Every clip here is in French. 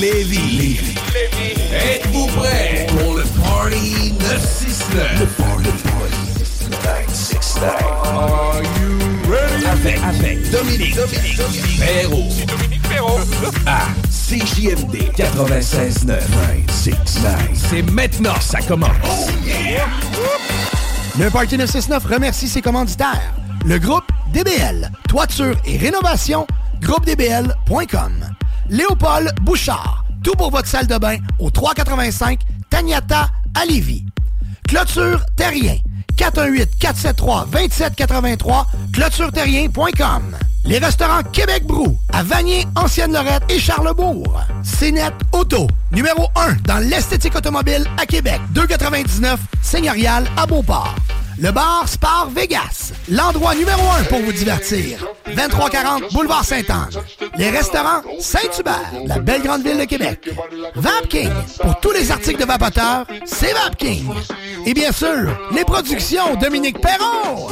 Lévis. Êtes-vous prêts pour le Party 969? Le Party Party 969. Are you ready? Avec, avec Dominique, Dominique, Dominique Perrault. C'est Dominique Perrault. À CJMD 96.9. 969. C'est maintenant, ça commence. Oh yeah! Le Party 969 remercie ses commanditaires. Le groupe DBL, toiture et rénovation, groupedbl.com. Léopold Bouchard, tout pour votre salle de bain au 385 Tagnata à Lévis. Clôture Terrien, 418-473-2783, clôtureterrien.com. Les restaurants Québec Brou, à Vanier, Ancienne-Lorette et Charlebourg. CNET Auto, numéro 1 dans l'esthétique automobile à Québec. 299 Seigneurial à Beauport. Le bar Spar Vegas, l'endroit numéro 1 pour vous divertir. 2340 Boulevard Sainte-Anne. Les restaurants Saint-Hubert, la belle grande ville de Québec. Vapking, pour tous les articles de vapoteurs, c'est Vapking. Et bien sûr, les productions Dominique Perron.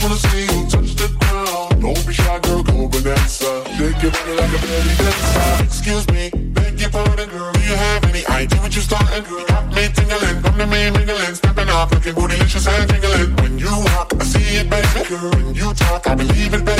Wanna see you touch the ground. Don't be shy, girl, go bonanza. Shake your body like a belly dancer. Hey ladies, drop it down. Just wanna see you touch the ground. Don't be shy, girl, go bonanza. Shake your body like a belly dancer. Excuse me, beg your pardon, girl. Do you have any idea what you're starting, girl? You Got me tingling, come to me mingling, stepping off, looking bootylicious and tingling. When you walk, I see it, baby, girl. When you talk, I believe it, baby,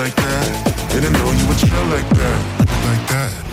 like that. Didn't know you would chill like that. Like that.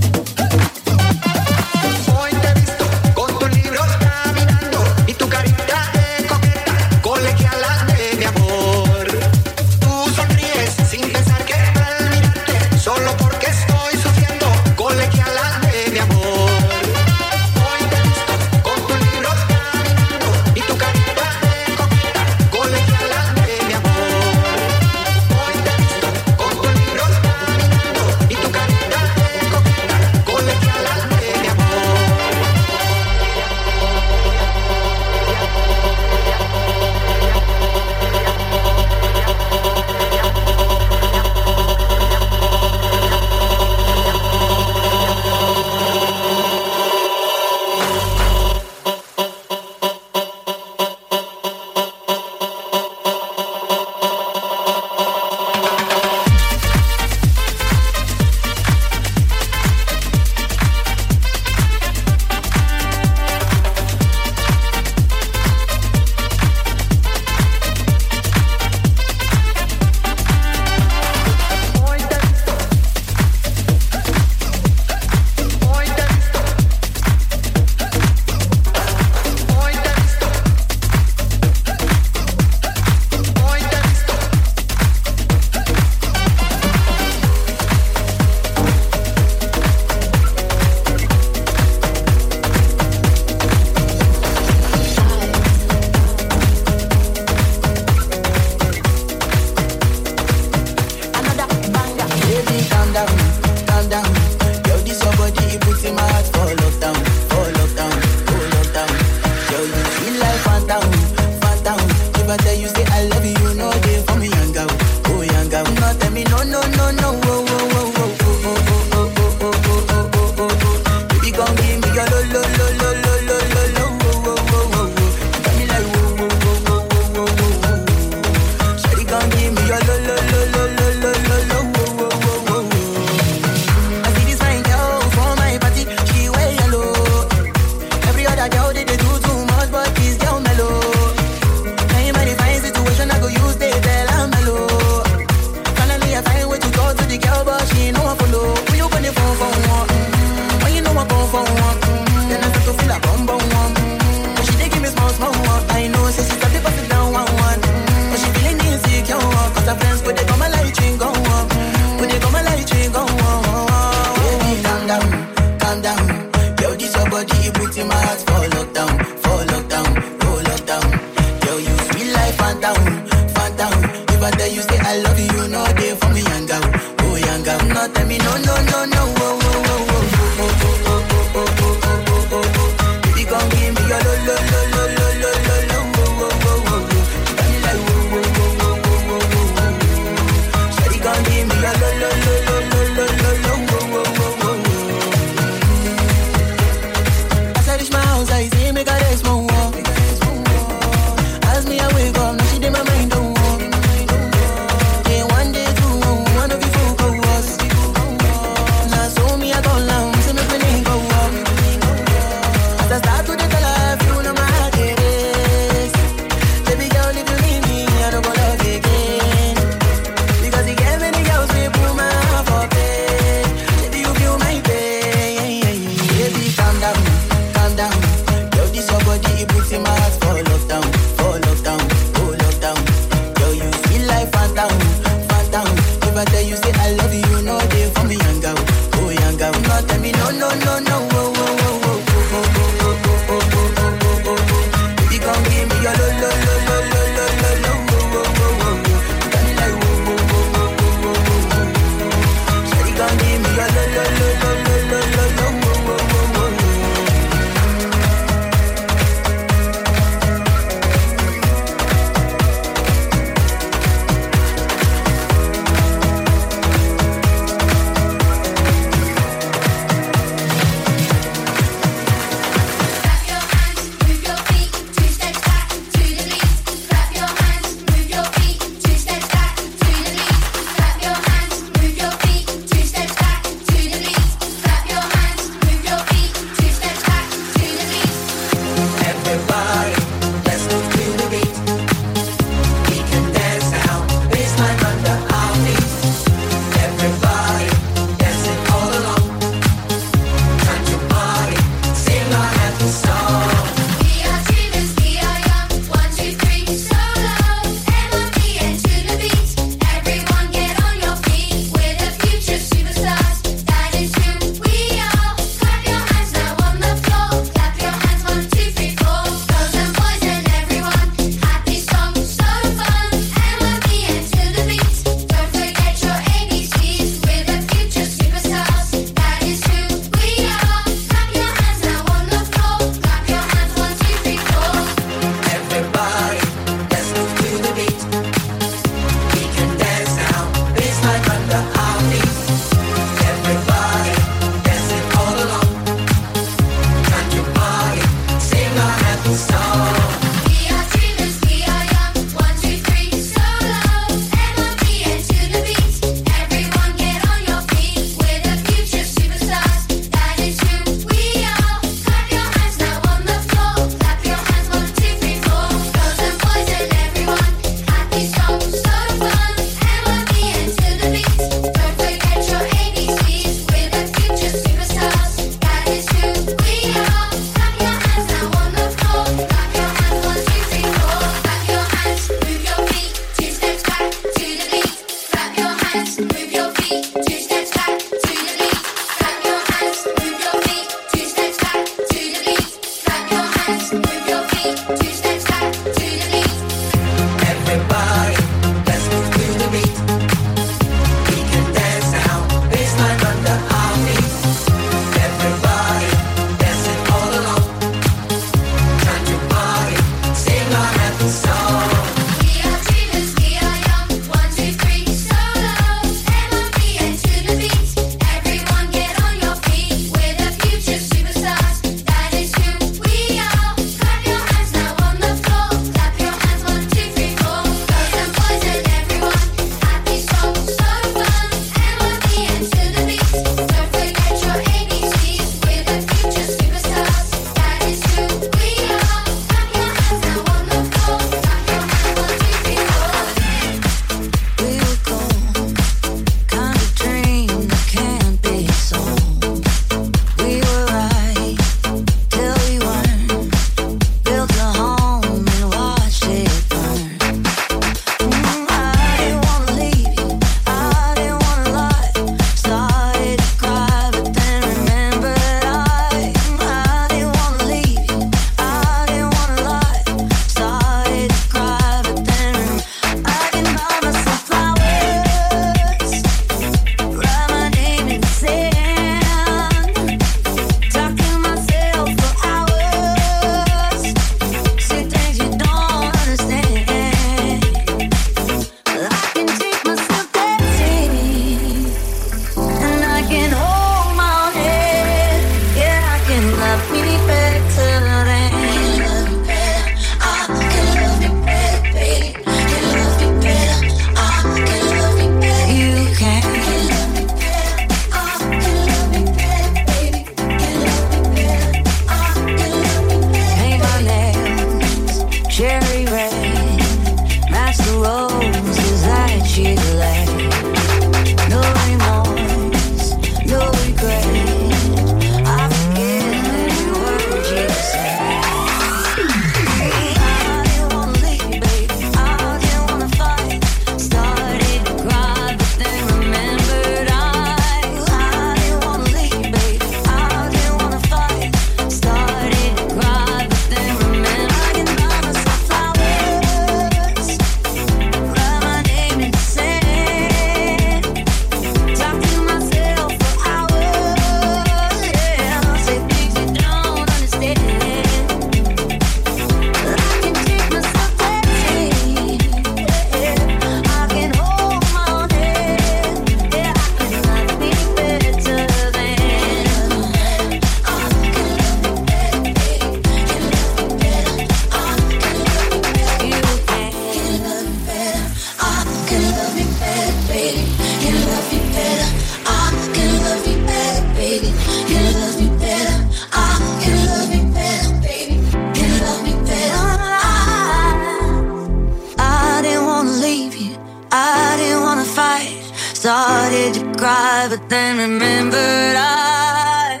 Started to cry, but then remembered I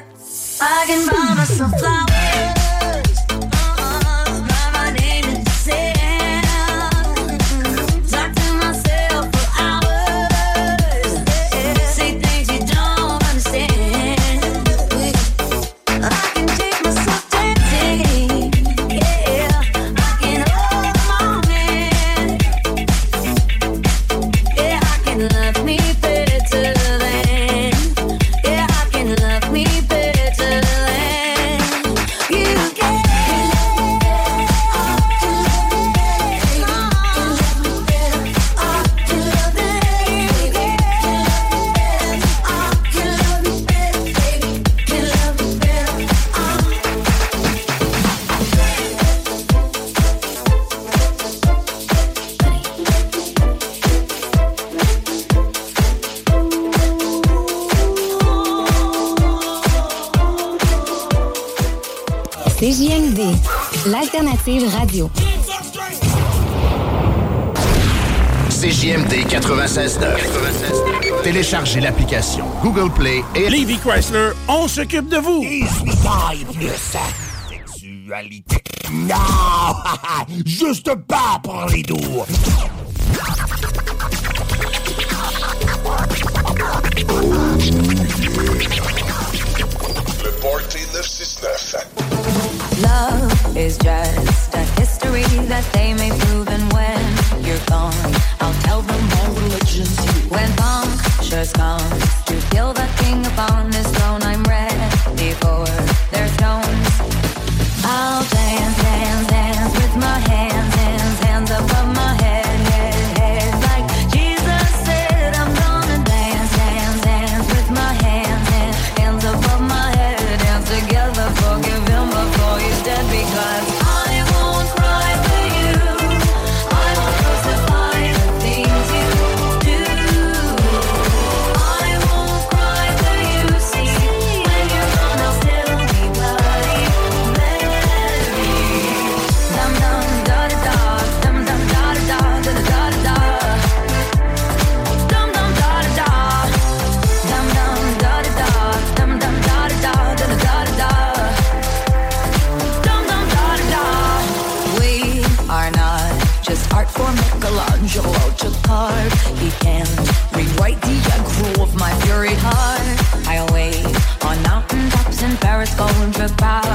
I can buy myself flowers. l'alternative radio. CJMD 96.9. Téléchargez l'application Google Play et... Levy Chrysler, on s'occupe de vous! Sexualité. Non! Juste pas pour les doux. Le Party 969. Love is just a history that they may prove. And when you're gone, I'll tell them all religion's you. When punctures comes to kill the king upon about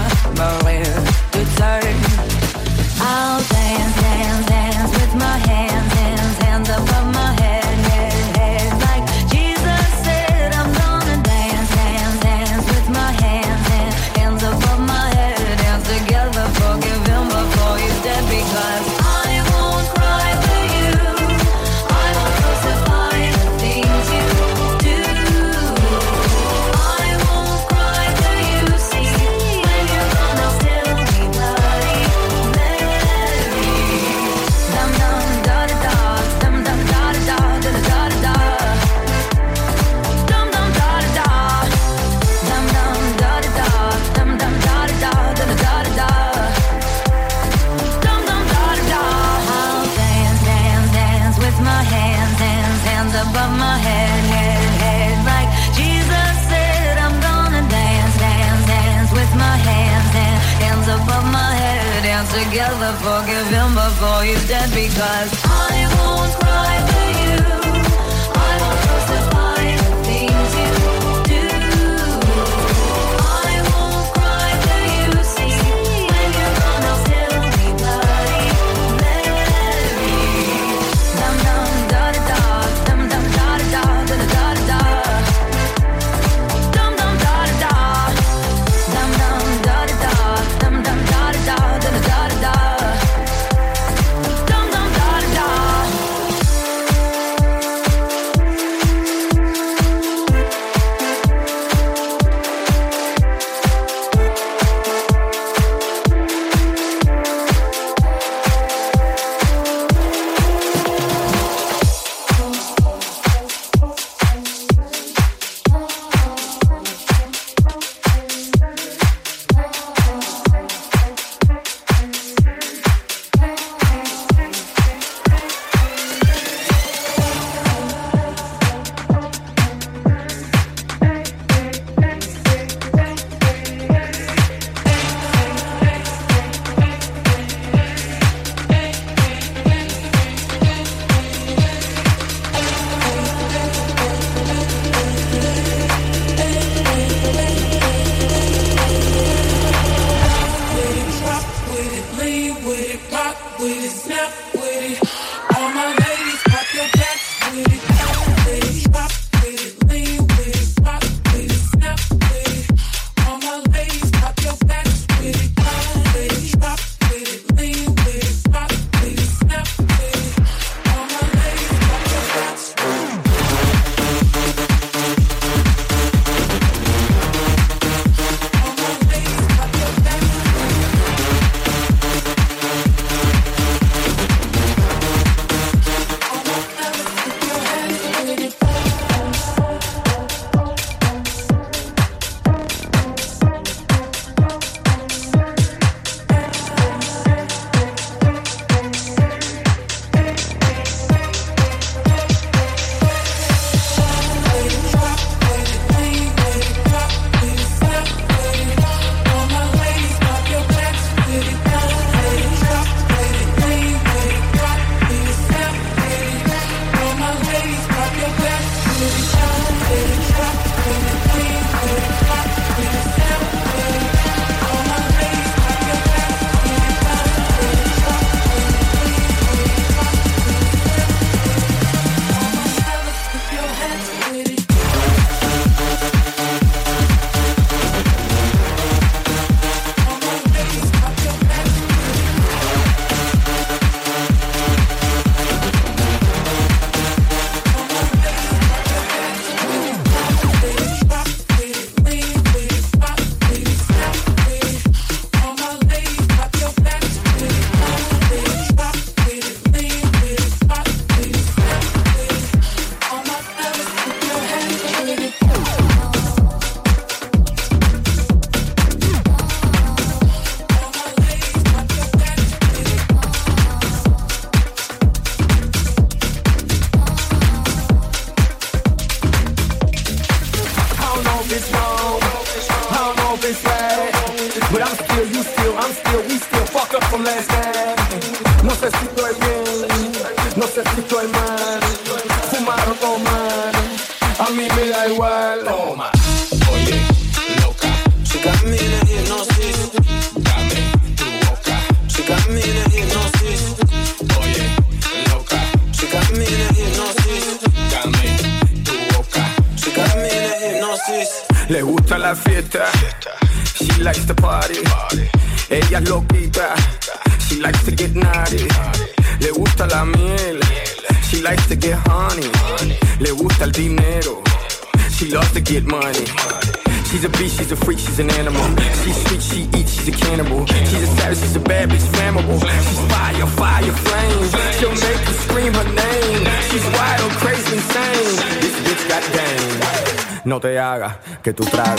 que tú traes.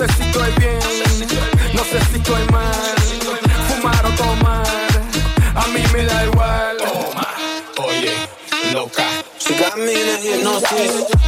No sé si estoy bien, no sé si estoy mal. Fumar o tomar, a mí me da igual. Toma, oye, loca. She got me in a.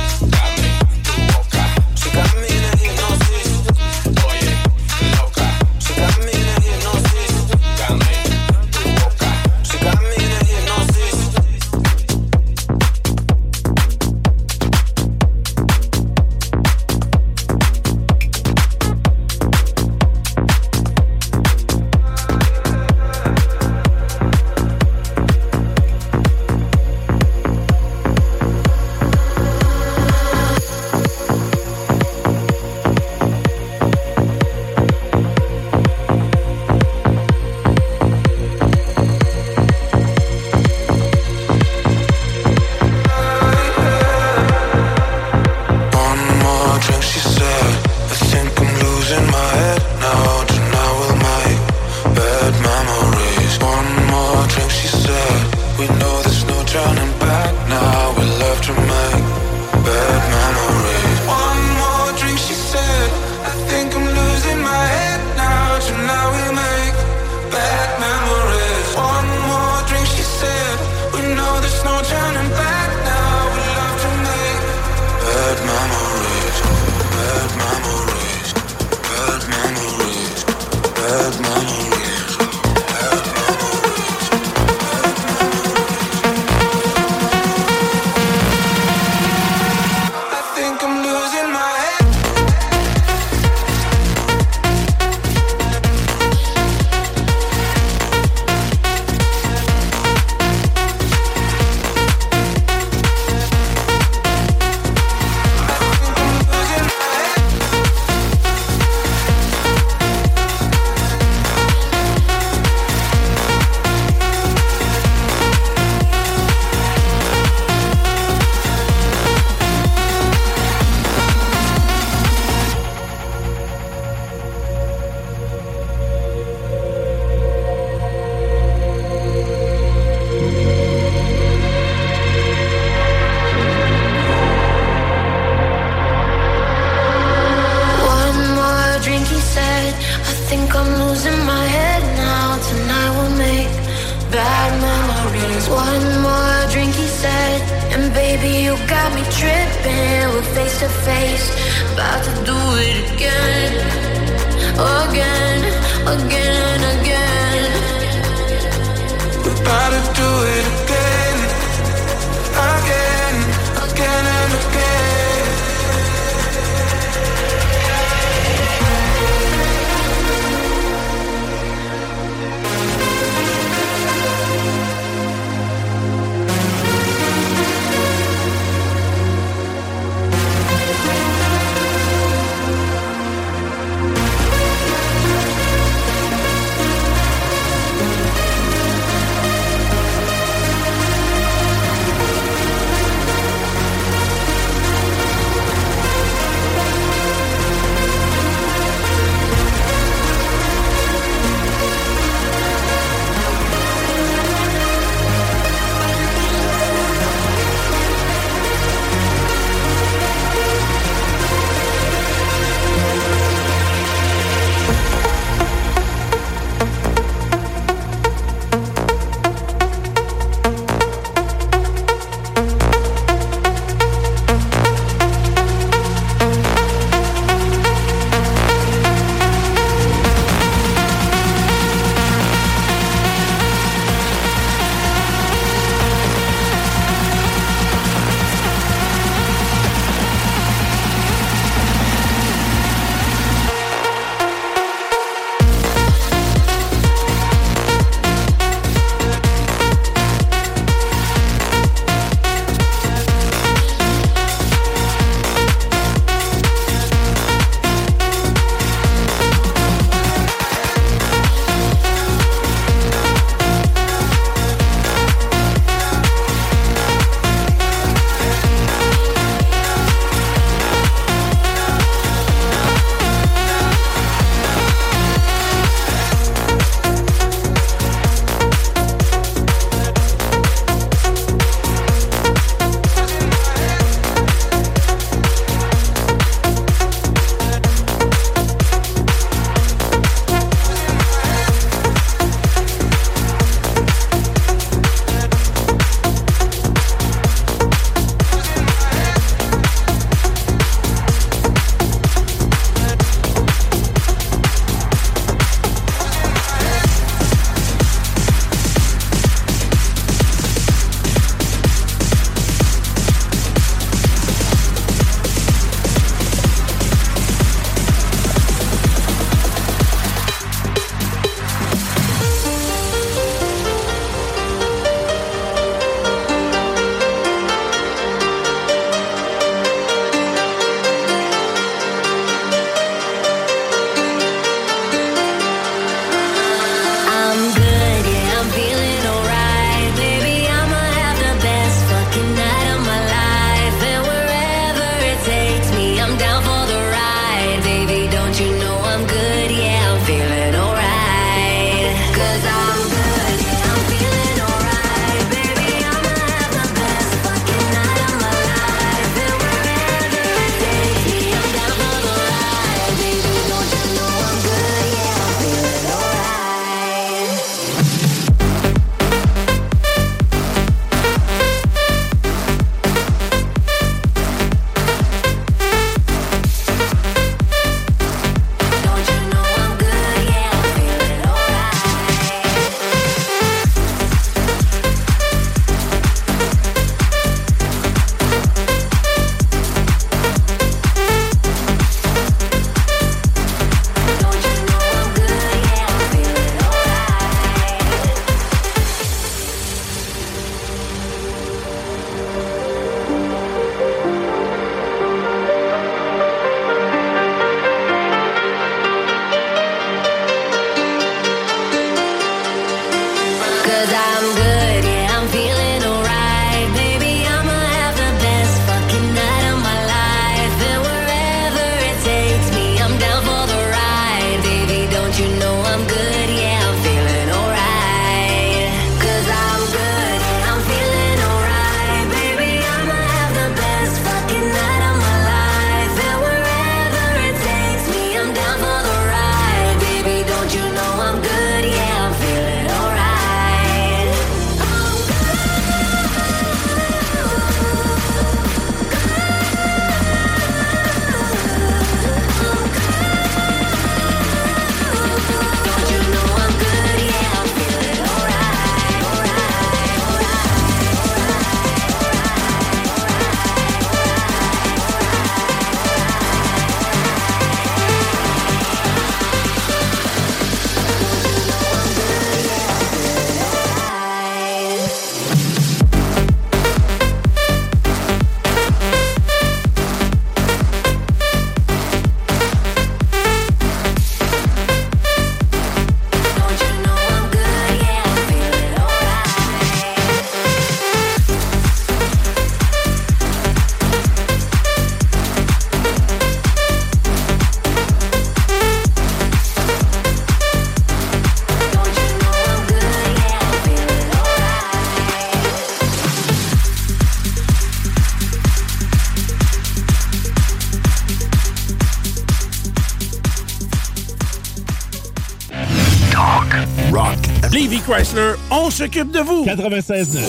Chrysler, on s'occupe de vous. 96.9.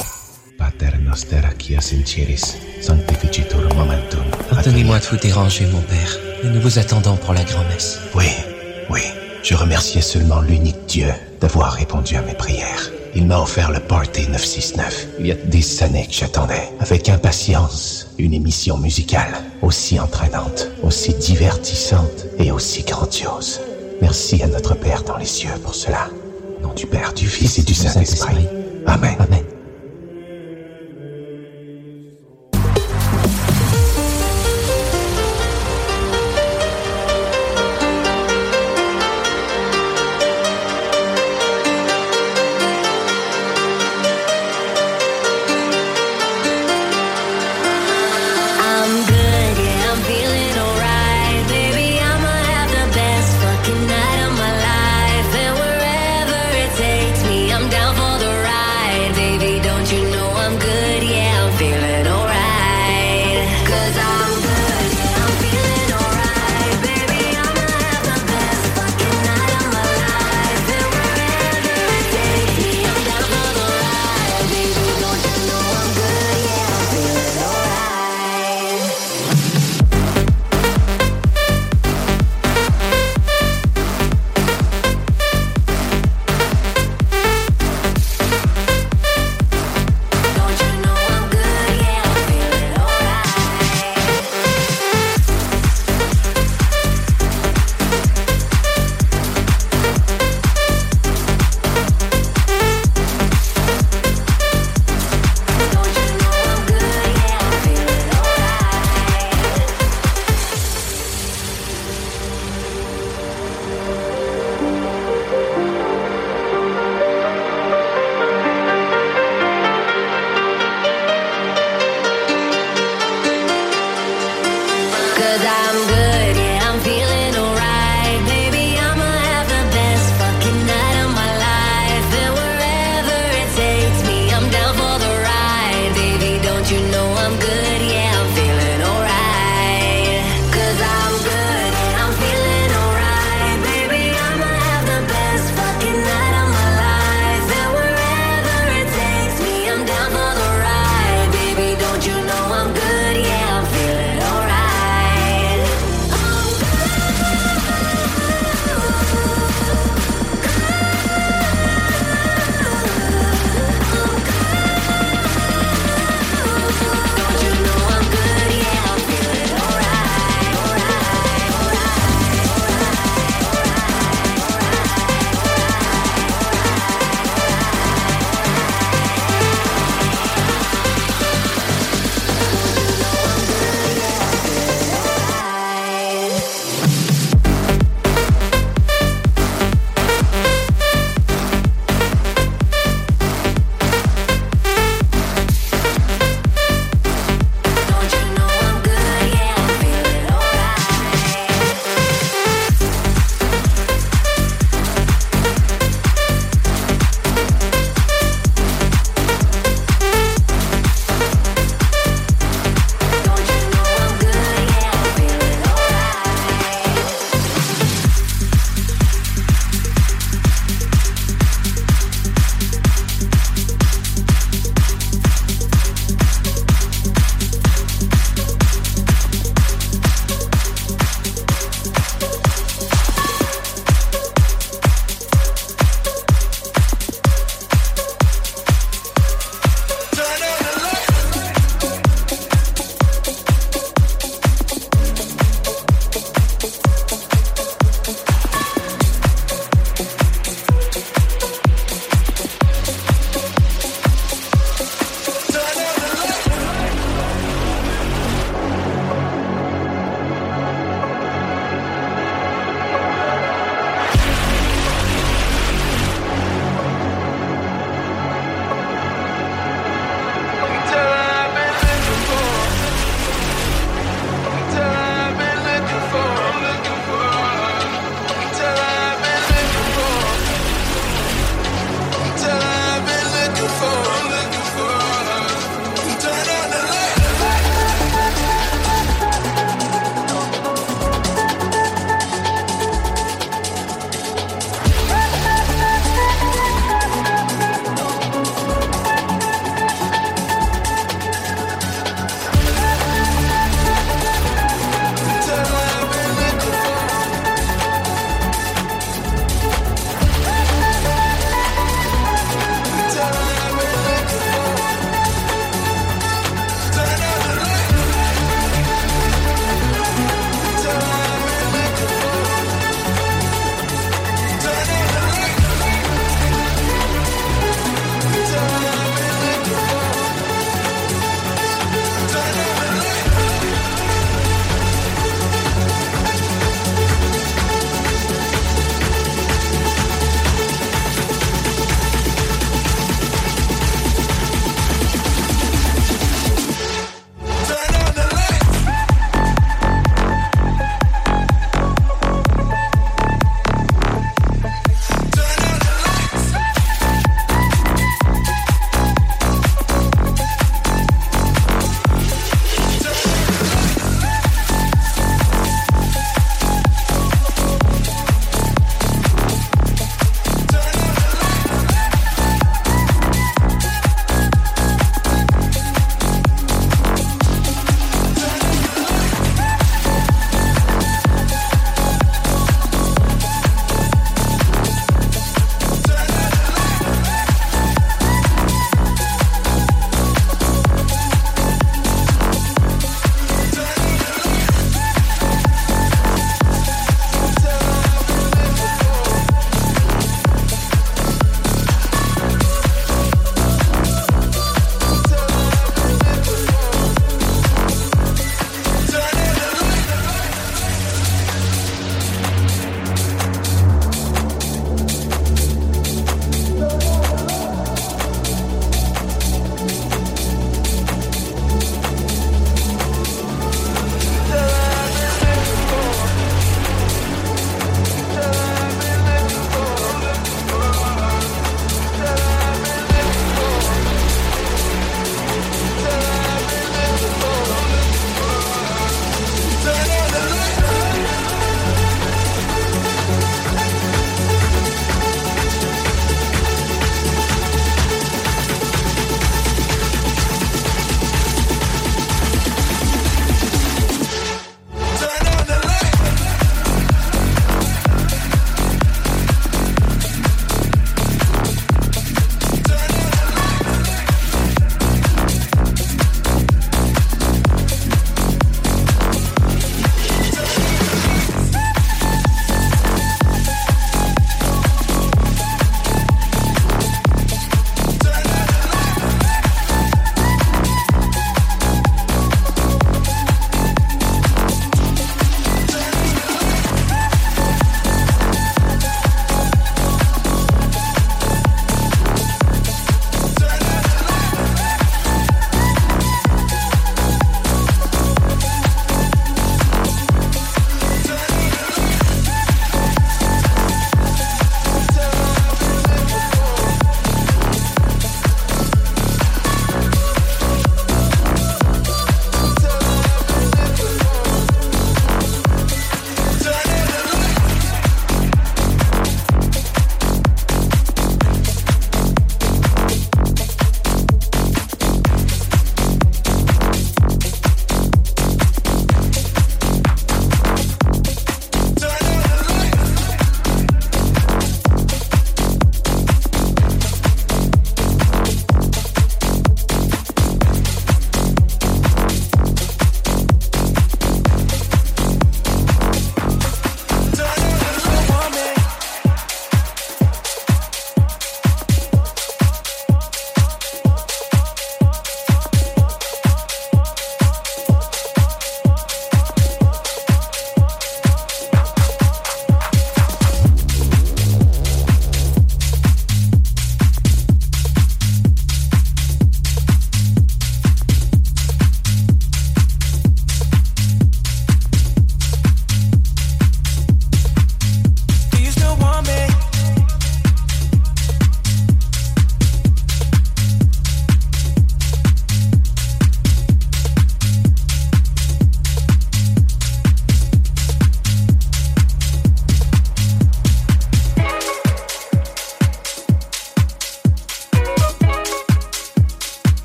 Pater noster qui sinceris, sanctificitur momentum. Pardonnez-moi de vous déranger, mon père, mais nous vous attendons pour la grand-messe. Oui, oui. Je remerciais seulement l'unique Dieu d'avoir répondu à mes prières. Il m'a offert le Party 969. Il y a des années que j'attendais, avec impatience, une émission musicale aussi entraînante, aussi divertissante et aussi grandiose. Merci à notre Père dans les cieux pour cela. Du Père, du Fils et du Saint-Esprit. Amen. Amen.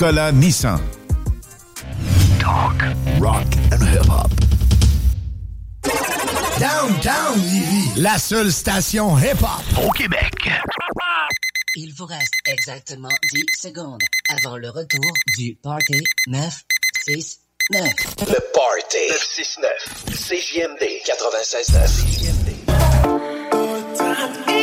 Nicolas Nissan. Talk, rock and hip-hop. Downtown Lévis, la seule station hip-hop Au Québec. Il vous reste exactement 10 secondes avant le retour du Party 969. Le Party 969. CJMD 96.9. Yeah.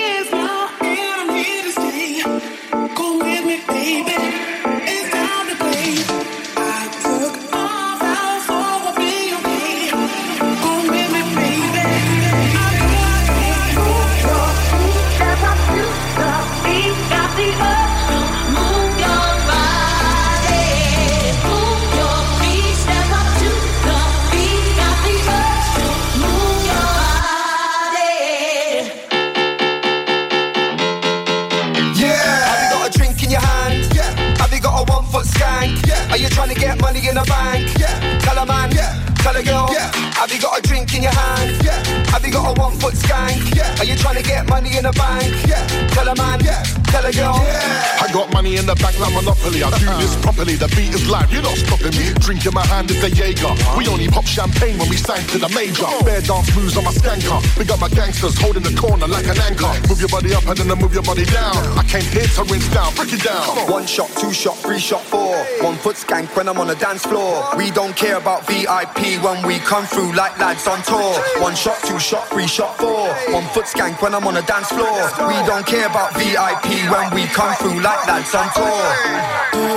Have you got a drink in your hand? Yeah. Have you got a one foot skank? Yeah. Are you trying to get money in the bank? Yeah. Tell a man. Yeah. Tell a girl. Yeah. I got money in the bank like Monopoly. I do this properly. The beat is live. You're not stopping me. Drink in my hand is a Jaeger. We only pop champagne when we sign to the major. Bare dance moves on my skanker. Big up my gangsters holding the corner like an anchor. Move your body up and then I move your body down. I came here to rinse down. Break it down. One shot, two shot, three shot, four. One foot skank when I'm on the dance floor. We don't care about VIP when we come through like lads on tour. One shot, two shot, three shot, four. One foot skank when I'm on the dance floor. We don't care about VIP when we come through like lads on tour.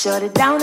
Shut it down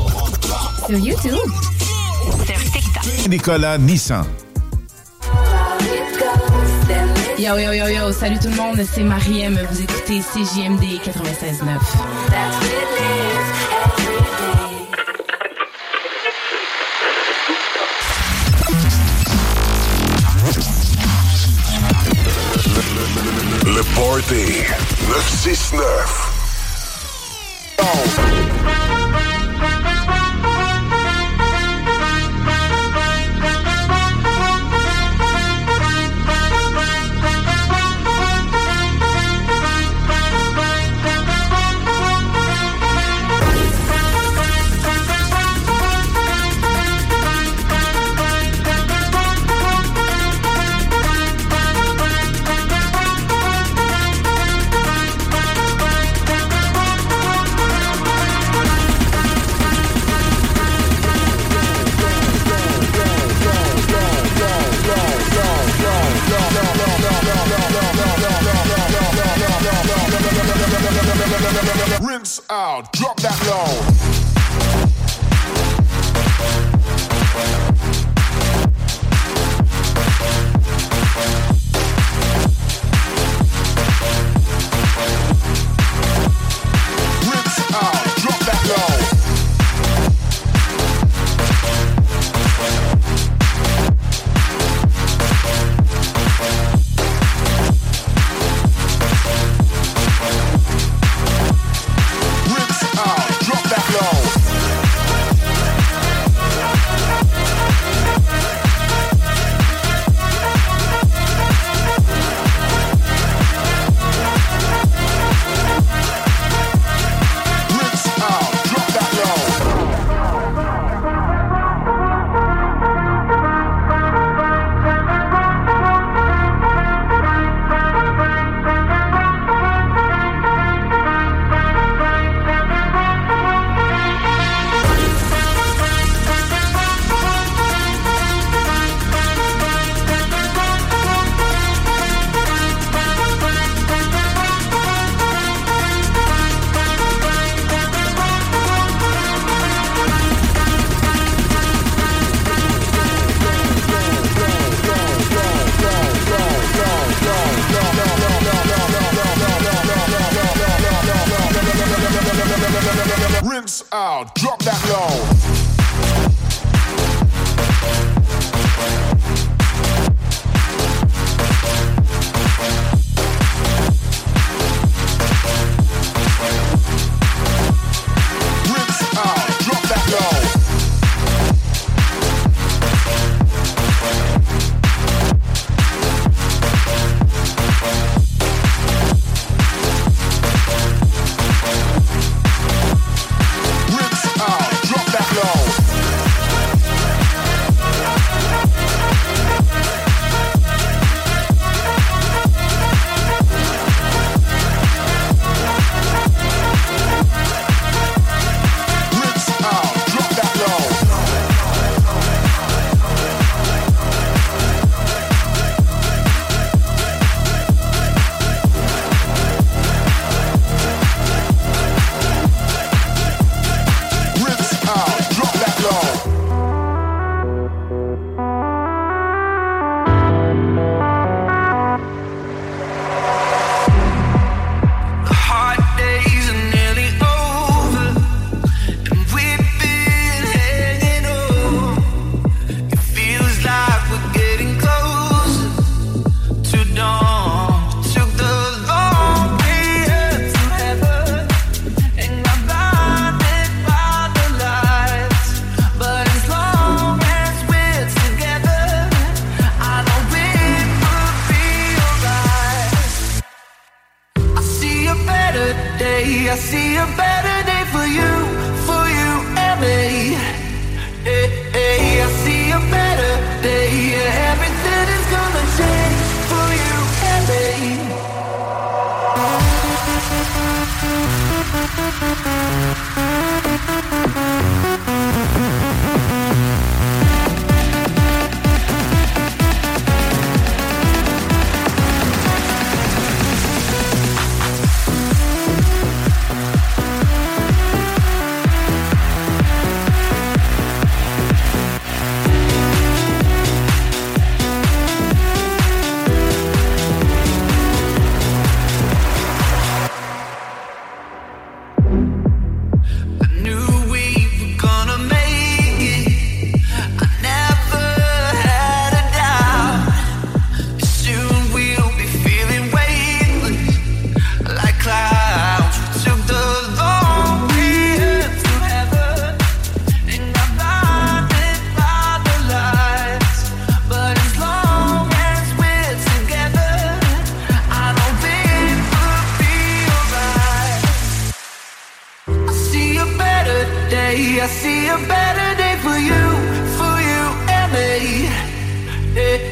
Sur YouTube. Nicolas Nissan. Yo yo yo yo, salut tout le monde, c'est Mariem, vous écoutez CJMD 96.9. Le Party 969. Drop Drop I see a better day for you, for you and me. Yeah.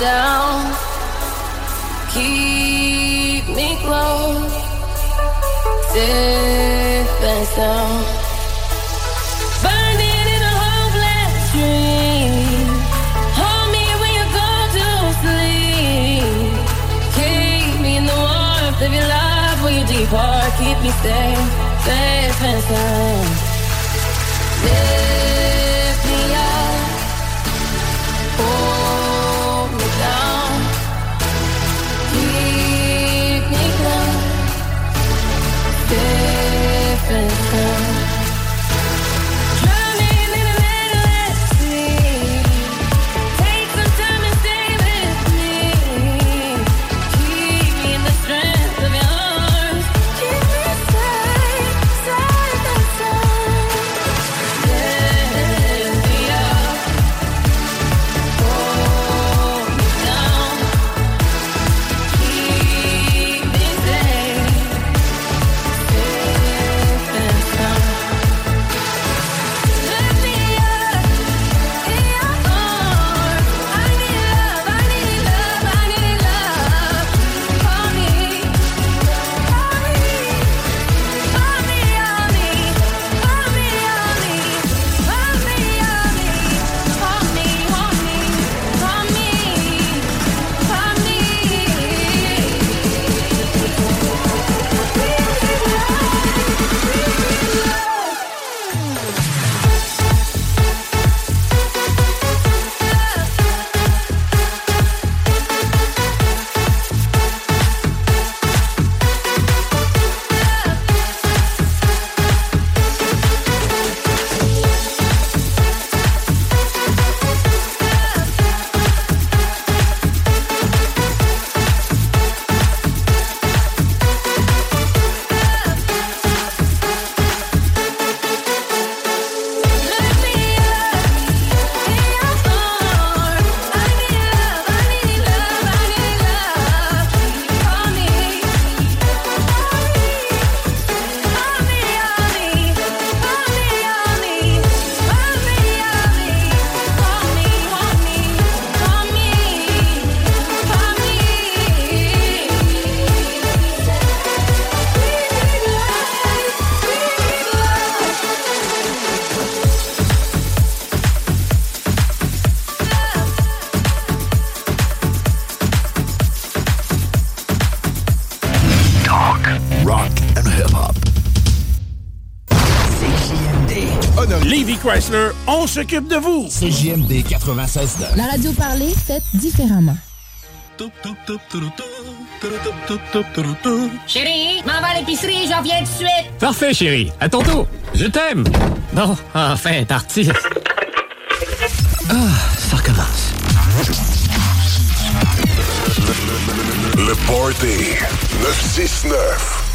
down. Keep me close, safe sound. Burning in a hopeless dream. Hold me when you go to sleep. Keep me in the warmth of your love. Keep me safe, safe and sound. Chrysler, on s'occupe de vous. CJMD 96 La radio parlée, faite différemment. Chérie, m'en va à l'épicerie, j'en viens tout de suite. Parfait, chérie. À tantôt. Je t'aime. Bon, enfin, parti. Ah, ça recommence. Le Party 969.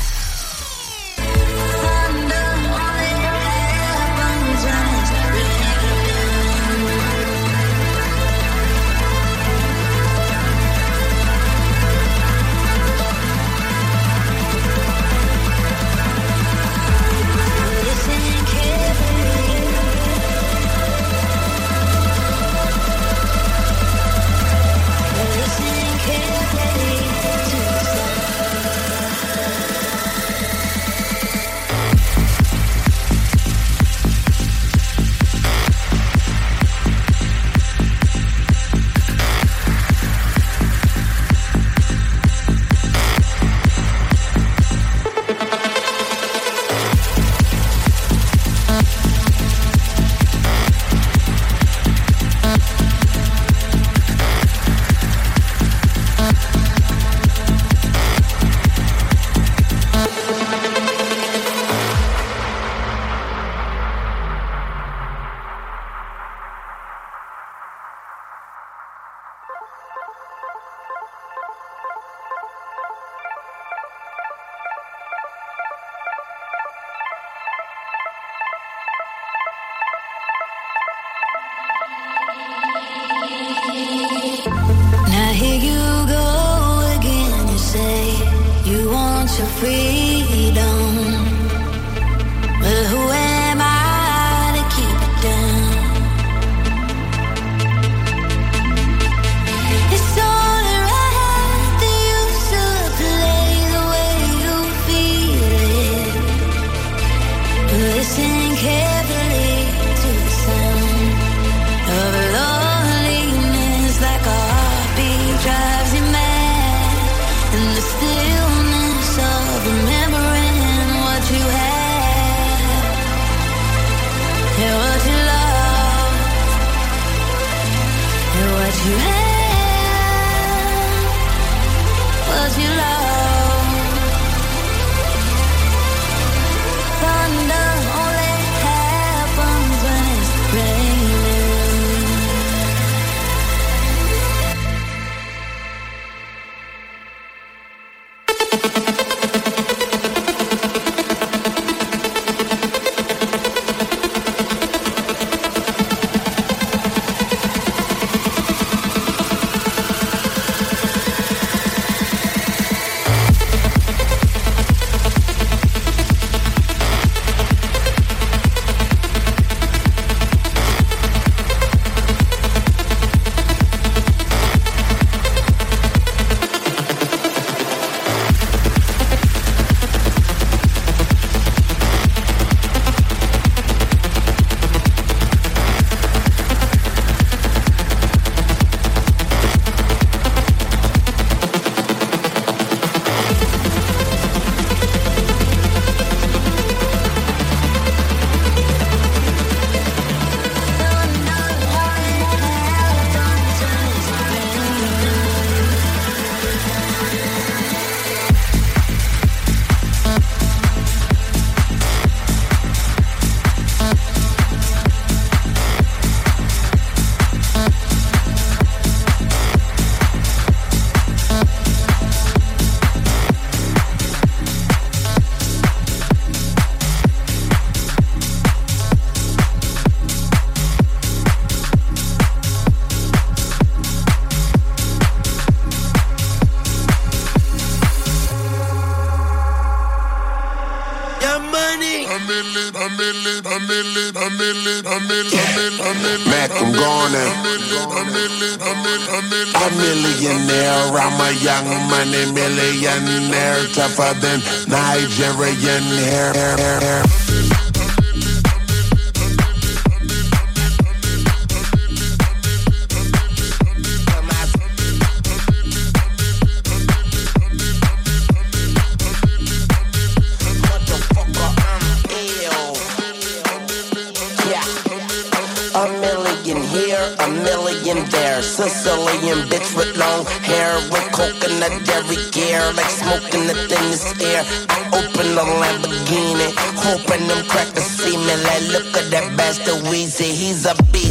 A millionaire, I'm a young money millionaire, tougher than Nigerian hair. hair, hair, hair. Dairy gear, like smoking the thinnest air. I open the Lamborghini, hoping them crackers see me. Like, look at that bastard Weezy, he's a beast,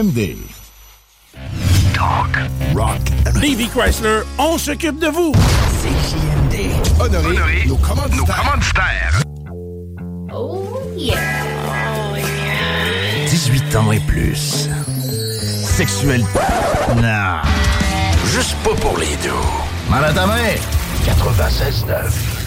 CJMD. Talk, rock, Davy Chrysler, on s'occupe de vous. CJMD. Honoré, nos commanditaires. Oh yeah. 18 ans et plus. Sexuel. Non. Juste pas pour les deux. Mal à ta main. 96.9.